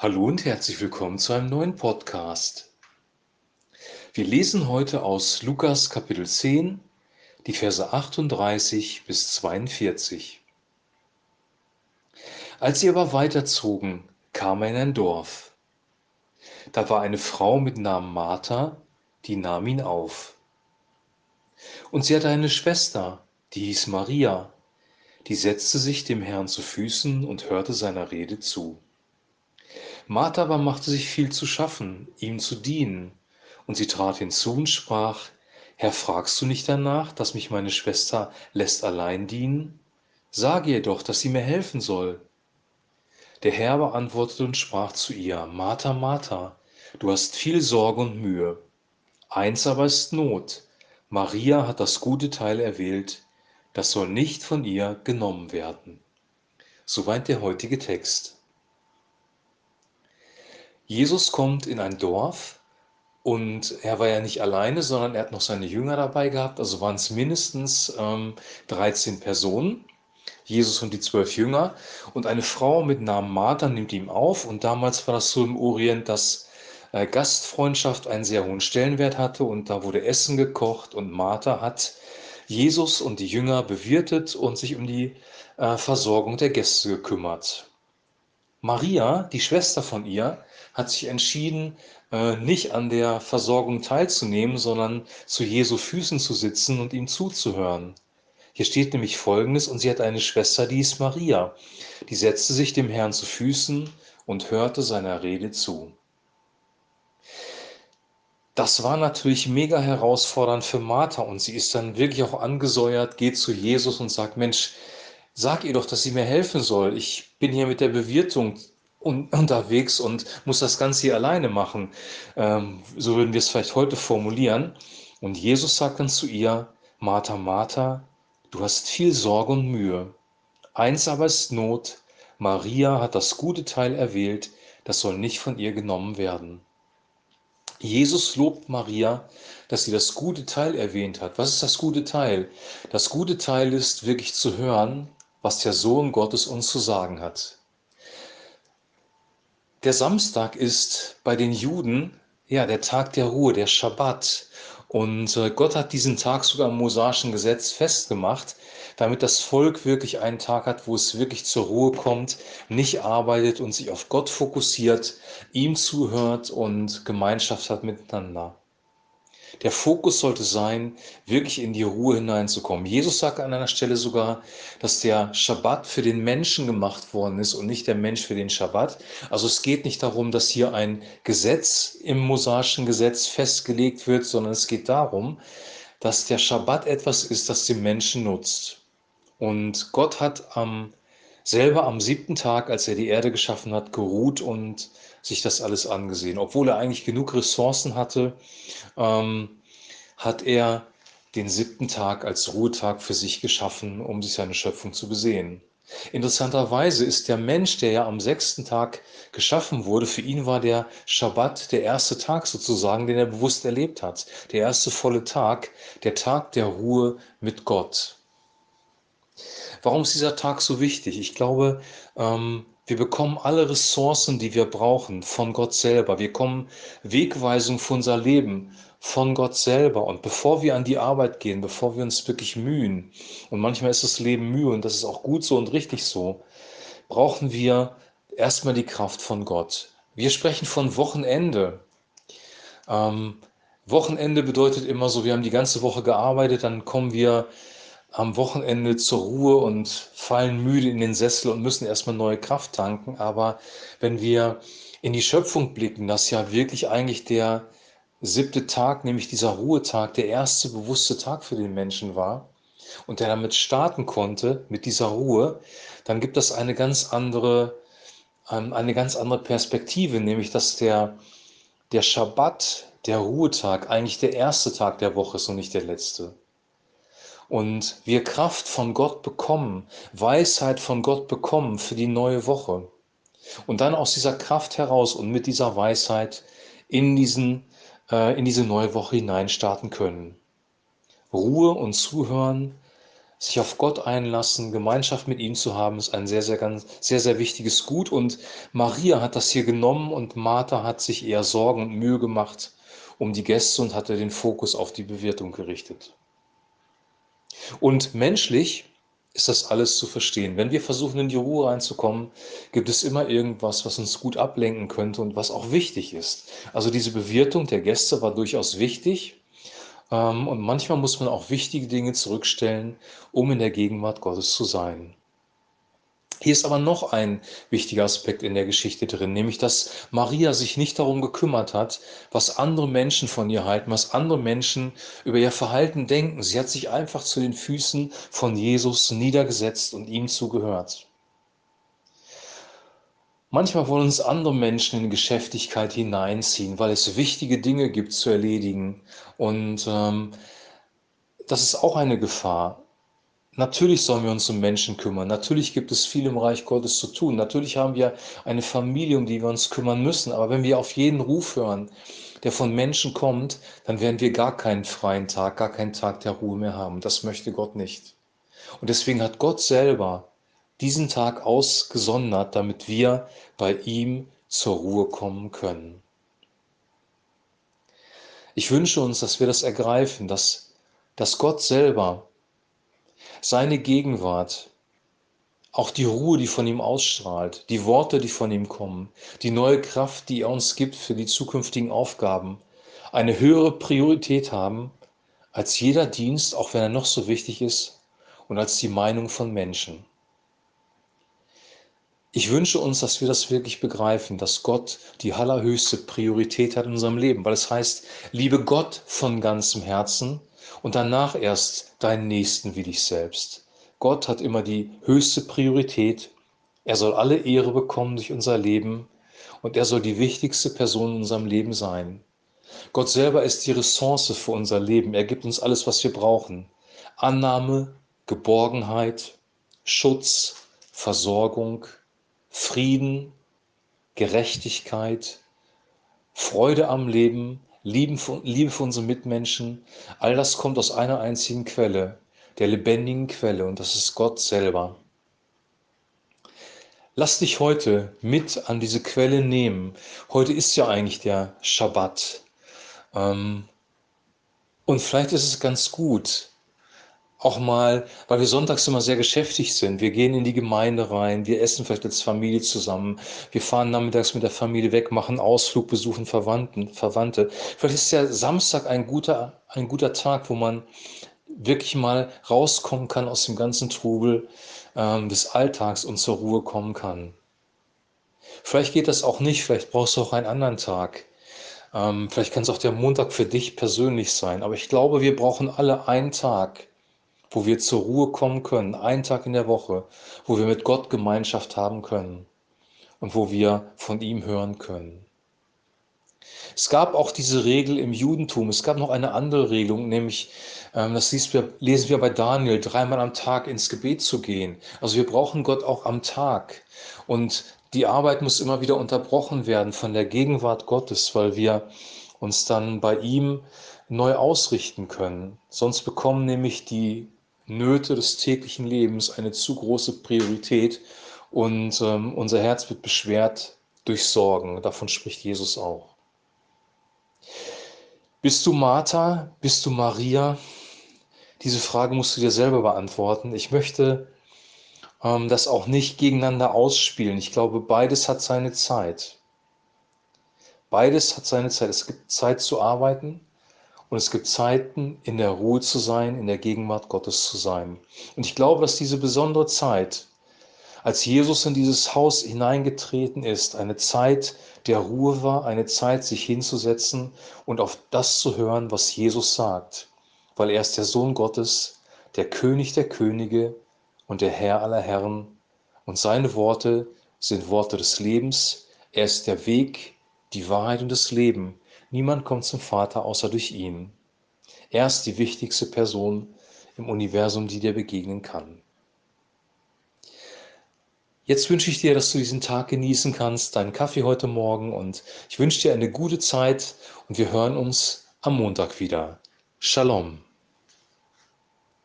Hallo und herzlich willkommen zu einem neuen Podcast. Wir lesen heute aus Lukas Kapitel 10, die Verse 38 bis 42. Als sie aber weiterzogen, kam er in ein Dorf. Da war eine Frau mit Namen Martha, die nahm ihn auf. Und sie hatte eine Schwester, die hieß Maria, die setzte sich dem Herrn zu Füßen und hörte seiner Rede zu. Martha aber machte sich viel zu schaffen, ihm zu dienen, und sie trat hinzu und sprach, Herr, fragst du nicht danach, dass mich meine Schwester lässt allein dienen? Sage ihr doch, dass sie mir helfen soll. Der Herr beantwortete und sprach zu ihr, Martha, Martha, du hast viel Sorge und Mühe. Eins aber ist Not. Maria hat das gute Teil erwählt, das soll nicht von ihr genommen werden. Soweit der heutige Text. Jesus kommt in ein Dorf und er war ja nicht alleine, sondern er hat noch seine Jünger dabei gehabt, also waren es mindestens ähm, 13 Personen. Jesus und die zwölf Jünger und eine Frau mit Namen Martha nimmt ihn auf und damals war das so im Orient, dass äh, Gastfreundschaft einen sehr hohen Stellenwert hatte und da wurde Essen gekocht und Martha hat Jesus und die Jünger bewirtet und sich um die äh, Versorgung der Gäste gekümmert. Maria, die Schwester von ihr, hat sich entschieden, äh, nicht an der Versorgung teilzunehmen, sondern zu Jesu Füßen zu sitzen und ihm zuzuhören. Hier steht nämlich Folgendes, und sie hat eine Schwester, die ist Maria. Die setzte sich dem Herrn zu Füßen und hörte seiner Rede zu. Das war natürlich mega herausfordernd für Martha und sie ist dann wirklich auch angesäuert, geht zu Jesus und sagt, Mensch, sag ihr doch, dass sie mir helfen soll. Ich bin hier mit der Bewirtung un unterwegs und muss das Ganze hier alleine machen. Ähm, so würden wir es vielleicht heute formulieren. Und Jesus sagt dann zu ihr, Martha, Martha, du hast viel Sorge und Mühe. Eins aber ist Not. Maria hat das gute Teil erwählt, das soll nicht von ihr genommen werden. Jesus lobt Maria, dass sie das gute Teil erwähnt hat. Was ist das gute Teil? Das gute Teil ist wirklich zu hören, was der Sohn Gottes uns zu sagen hat. Der Samstag ist bei den Juden ja der Tag der Ruhe, der Schabbat. Und äh, Gott hat diesen Tag sogar im mosaischen Gesetz festgemacht, damit das Volk wirklich einen Tag hat, wo es wirklich zur Ruhe kommt, nicht arbeitet und sich auf Gott fokussiert, ihm zuhört und Gemeinschaft hat miteinander. Der Fokus sollte sein, wirklich in die Ruhe hineinzukommen. Jesus sagt an einer Stelle sogar, dass der Schabbat für den Menschen gemacht worden ist und nicht der Mensch für den Schabbat. Also es geht nicht darum, dass hier ein Gesetz im mosaischen Gesetz festgelegt wird, sondern es geht darum, dass der Schabbat etwas ist, das den Menschen nutzt. Und Gott hat am selber am siebten Tag, als er die Erde geschaffen hat, geruht und sich das alles angesehen. Obwohl er eigentlich genug Ressourcen hatte, ähm, hat er den siebten Tag als Ruhetag für sich geschaffen, um sich seine Schöpfung zu besehen. Interessanterweise ist der Mensch, der ja am sechsten Tag geschaffen wurde, für ihn war der Schabbat der erste Tag sozusagen, den er bewusst erlebt hat. Der erste volle Tag, der Tag der Ruhe mit Gott. Warum ist dieser Tag so wichtig? Ich glaube, ähm, wir bekommen alle Ressourcen, die wir brauchen, von Gott selber. Wir kommen Wegweisung für unser Leben von Gott selber. Und bevor wir an die Arbeit gehen, bevor wir uns wirklich mühen, und manchmal ist das Leben Mühe und das ist auch gut so und richtig so, brauchen wir erstmal die Kraft von Gott. Wir sprechen von Wochenende. Ähm, Wochenende bedeutet immer so, wir haben die ganze Woche gearbeitet, dann kommen wir am Wochenende zur Ruhe und fallen müde in den Sessel und müssen erstmal neue Kraft tanken. Aber wenn wir in die Schöpfung blicken, dass ja wirklich eigentlich der siebte Tag, nämlich dieser Ruhetag, der erste bewusste Tag für den Menschen war und der damit starten konnte, mit dieser Ruhe, dann gibt das eine ganz andere, ähm, eine ganz andere Perspektive, nämlich dass der, der Schabbat, der Ruhetag, eigentlich der erste Tag der Woche ist und nicht der letzte und wir Kraft von Gott bekommen, Weisheit von Gott bekommen für die neue Woche. Und dann aus dieser Kraft heraus und mit dieser Weisheit in, diesen, äh, in diese neue Woche hineinstarten können. Ruhe und Zuhören sich auf Gott einlassen, Gemeinschaft mit ihm zu haben, ist ein sehr, sehr, ganz, sehr, sehr wichtiges Gut. Und Maria hat das hier genommen und Martha hat sich eher Sorgen und Mühe gemacht um die Gäste und hatte den Fokus auf die Bewirtung gerichtet. Und menschlich ist das alles zu verstehen. Wenn wir versuchen, in die Ruhe reinzukommen, gibt es immer irgendwas, was uns gut ablenken könnte und was auch wichtig ist. Also diese Bewirtung der Gäste war durchaus wichtig, ähm, und manchmal muss man auch wichtige Dinge zurückstellen, um in der Gegenwart Gottes zu sein. Hier ist aber noch ein wichtiger Aspekt in der Geschichte drin, nämlich dass Maria sich nicht darum gekümmert hat, was andere Menschen von ihr halten, was andere Menschen über ihr Verhalten denken. Sie hat sich einfach zu den Füßen von Jesus niedergesetzt und ihm zugehört. Manchmal wollen uns andere Menschen in Geschäftigkeit hineinziehen, weil es wichtige Dinge gibt zu erledigen. Und ähm, das ist auch eine Gefahr. Natürlich sollen wir uns um Menschen kümmern. Natürlich gibt es viel im Reich Gottes zu tun. Natürlich haben wir eine Familie, um die wir uns kümmern müssen. Aber wenn wir auf jeden Ruf hören, der von Menschen kommt, dann werden wir gar keinen freien Tag, gar keinen Tag der Ruhe mehr haben. Das möchte Gott nicht. Und deswegen hat Gott selber diesen Tag ausgesondert, damit wir bei ihm zur Ruhe kommen können. Ich wünsche uns, dass wir das ergreifen, dass, dass Gott selber seine Gegenwart, auch die Ruhe, die von ihm ausstrahlt, die Worte, die von ihm kommen, die neue Kraft, die er uns gibt für die zukünftigen Aufgaben, eine höhere Priorität haben als jeder Dienst, auch wenn er noch so wichtig ist, und als die Meinung von Menschen. Ich wünsche uns, dass wir das wirklich begreifen, dass Gott die allerhöchste Priorität hat in unserem Leben, weil es heißt, liebe Gott von ganzem Herzen und danach erst deinen Nächsten wie dich selbst. Gott hat immer die höchste Priorität. Er soll alle Ehre bekommen durch unser Leben und er soll die wichtigste Person in unserem Leben sein. Gott selber ist die Ressource für unser Leben. Er gibt uns alles, was wir brauchen. Annahme, Geborgenheit, Schutz, Versorgung, Frieden, Gerechtigkeit, Freude am Leben, Liebe für unsere Mitmenschen, all das kommt aus einer einzigen Quelle, der lebendigen Quelle, und das ist Gott selber. Lass dich heute mit an diese Quelle nehmen. Heute ist ja eigentlich der Schabbat. Ähm, und vielleicht ist es ganz gut, auch mal, weil wir sonntags immer sehr geschäftigt sind. Wir gehen in die Gemeinde rein, wir essen vielleicht als Familie zusammen, wir fahren nachmittags mit der Familie weg, machen Ausflug, besuchen Verwandten, Verwandte. Vielleicht ist der Samstag ein guter, ein guter Tag, wo man wirklich mal rauskommen kann aus dem ganzen Trubel ähm, des Alltags und zur Ruhe kommen kann. Vielleicht geht das auch nicht, vielleicht brauchst du auch einen anderen Tag. Ähm, vielleicht kann es auch der Montag für dich persönlich sein. Aber ich glaube, wir brauchen alle einen Tag, wo wir zur Ruhe kommen können, einen Tag in der Woche, wo wir mit Gott Gemeinschaft haben können und wo wir von ihm hören können. Es gab auch diese Regel im Judentum. Es gab noch eine andere Regelung, nämlich, ähm, das lesen wir bei Daniel, dreimal am Tag ins Gebet zu gehen. Also wir brauchen Gott auch am Tag. Und die Arbeit muss immer wieder unterbrochen werden von der Gegenwart Gottes, weil wir uns dann bei ihm neu ausrichten können. Sonst bekommen nämlich die Nöte des täglichen Lebens eine zu große Priorität und ähm, unser Herz wird beschwert durch Sorgen. Davon spricht Jesus auch. Bist du Martha? Bist du Maria? Diese Frage musst du dir selber beantworten. Ich möchte ähm, das auch nicht gegeneinander ausspielen. Ich glaube, beides hat seine Zeit. Beides hat seine Zeit. Es gibt Zeit zu arbeiten und es gibt Zeiten, in der Ruhe zu sein, in der Gegenwart Gottes zu sein. Und ich glaube, dass diese besondere Zeit, als Jesus in dieses Haus hineingetreten ist, eine Zeit der Ruhe war, eine Zeit, sich hinzusetzen und auf das zu hören, was Jesus sagt. Weil er ist der Sohn Gottes, der König der Könige und der Herr aller Herren. Und seine Worte sind Worte des Lebens. Er ist der Weg, die Wahrheit und das Leben. Niemand kommt zum Vater außer durch ihn. Er ist die wichtigste Person im Universum, die dir begegnen kann. Jetzt wünsche ich dir, dass du diesen Tag genießen kannst, deinen Kaffee heute Morgen und ich wünsche dir eine gute Zeit und wir hören uns am Montag wieder. Shalom.